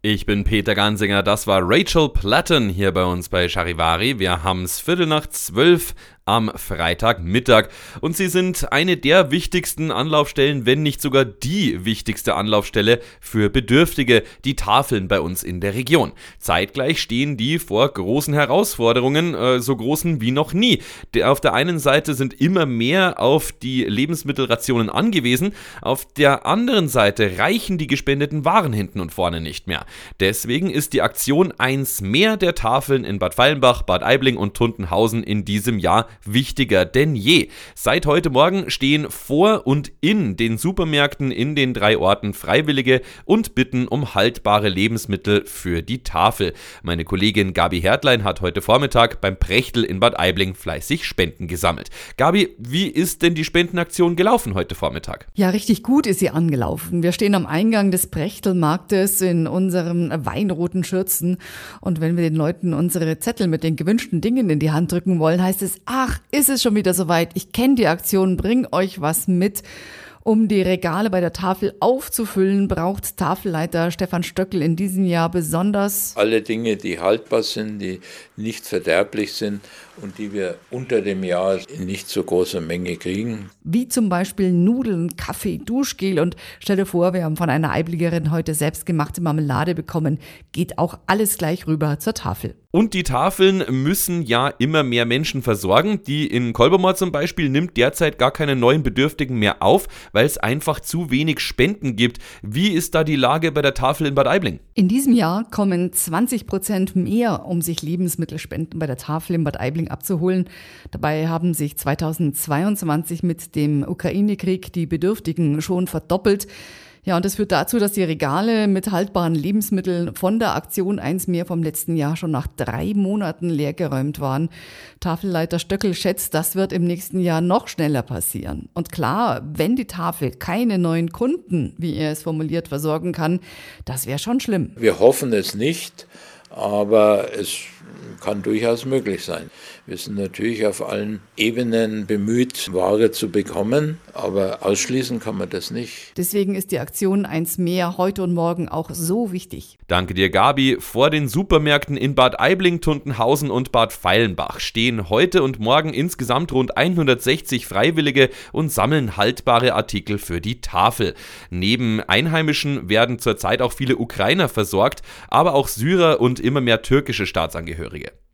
Ich bin Peter Gansinger, das war Rachel Platten hier bei uns bei Charivari. Wir haben es Viertel nach zwölf am Freitagmittag. Und sie sind eine der wichtigsten Anlaufstellen, wenn nicht sogar die wichtigste Anlaufstelle für Bedürftige, die Tafeln bei uns in der Region. Zeitgleich stehen die vor großen Herausforderungen, äh, so großen wie noch nie. Auf der einen Seite sind immer mehr auf die Lebensmittelrationen angewiesen, auf der anderen Seite reichen die gespendeten Waren hinten und vorne nicht mehr. Deswegen ist die Aktion eins mehr der Tafeln in Bad Fallenbach, Bad Aibling und Tuntenhausen in diesem Jahr wichtiger denn je. Seit heute Morgen stehen vor und in den Supermärkten in den drei Orten Freiwillige und bitten um haltbare Lebensmittel für die Tafel. Meine Kollegin Gabi Hertlein hat heute Vormittag beim Prechtel in Bad Aibling fleißig Spenden gesammelt. Gabi, wie ist denn die Spendenaktion gelaufen heute Vormittag? Ja, richtig gut ist sie angelaufen. Wir stehen am Eingang des Prechtelmarktes in unserem weinroten Schürzen und wenn wir den Leuten unsere Zettel mit den gewünschten Dingen in die Hand drücken wollen, heißt es, ah, ach, ist es schon wieder soweit, ich kenne die Aktion, bring euch was mit. Um die Regale bei der Tafel aufzufüllen, braucht Tafelleiter Stefan Stöckel in diesem Jahr besonders alle Dinge, die haltbar sind, die nicht verderblich sind und die wir unter dem Jahr in nicht so großer Menge kriegen. Wie zum Beispiel Nudeln, Kaffee, Duschgel und stell dir vor, wir haben von einer Eibligerin heute selbstgemachte Marmelade bekommen. Geht auch alles gleich rüber zur Tafel. Und die Tafeln müssen ja immer mehr Menschen versorgen. Die in Kolbermoor zum Beispiel nimmt derzeit gar keine neuen Bedürftigen mehr auf, weil es einfach zu wenig Spenden gibt. Wie ist da die Lage bei der Tafel in Bad Aibling? In diesem Jahr kommen 20 Prozent mehr, um sich Lebensmittelspenden bei der Tafel in Bad Aibling abzuholen. Dabei haben sich 2022 mit dem Ukraine-Krieg die Bedürftigen schon verdoppelt. Ja, und das führt dazu, dass die Regale mit haltbaren Lebensmitteln von der Aktion eins mehr vom letzten Jahr schon nach drei Monaten leergeräumt waren. Tafelleiter Stöckel schätzt, das wird im nächsten Jahr noch schneller passieren. Und klar, wenn die Tafel keine neuen Kunden, wie er es formuliert, versorgen kann, das wäre schon schlimm. Wir hoffen es nicht, aber es kann durchaus möglich sein. Wir sind natürlich auf allen Ebenen bemüht, Ware zu bekommen, aber ausschließen kann man das nicht. Deswegen ist die Aktion eins mehr heute und morgen auch so wichtig. Danke dir, Gabi. Vor den Supermärkten in Bad Aibling, Tuntenhausen und Bad Feilenbach stehen heute und morgen insgesamt rund 160 Freiwillige und sammeln haltbare Artikel für die Tafel. Neben Einheimischen werden zurzeit auch viele Ukrainer versorgt, aber auch Syrer und immer mehr türkische Staatsangehörige.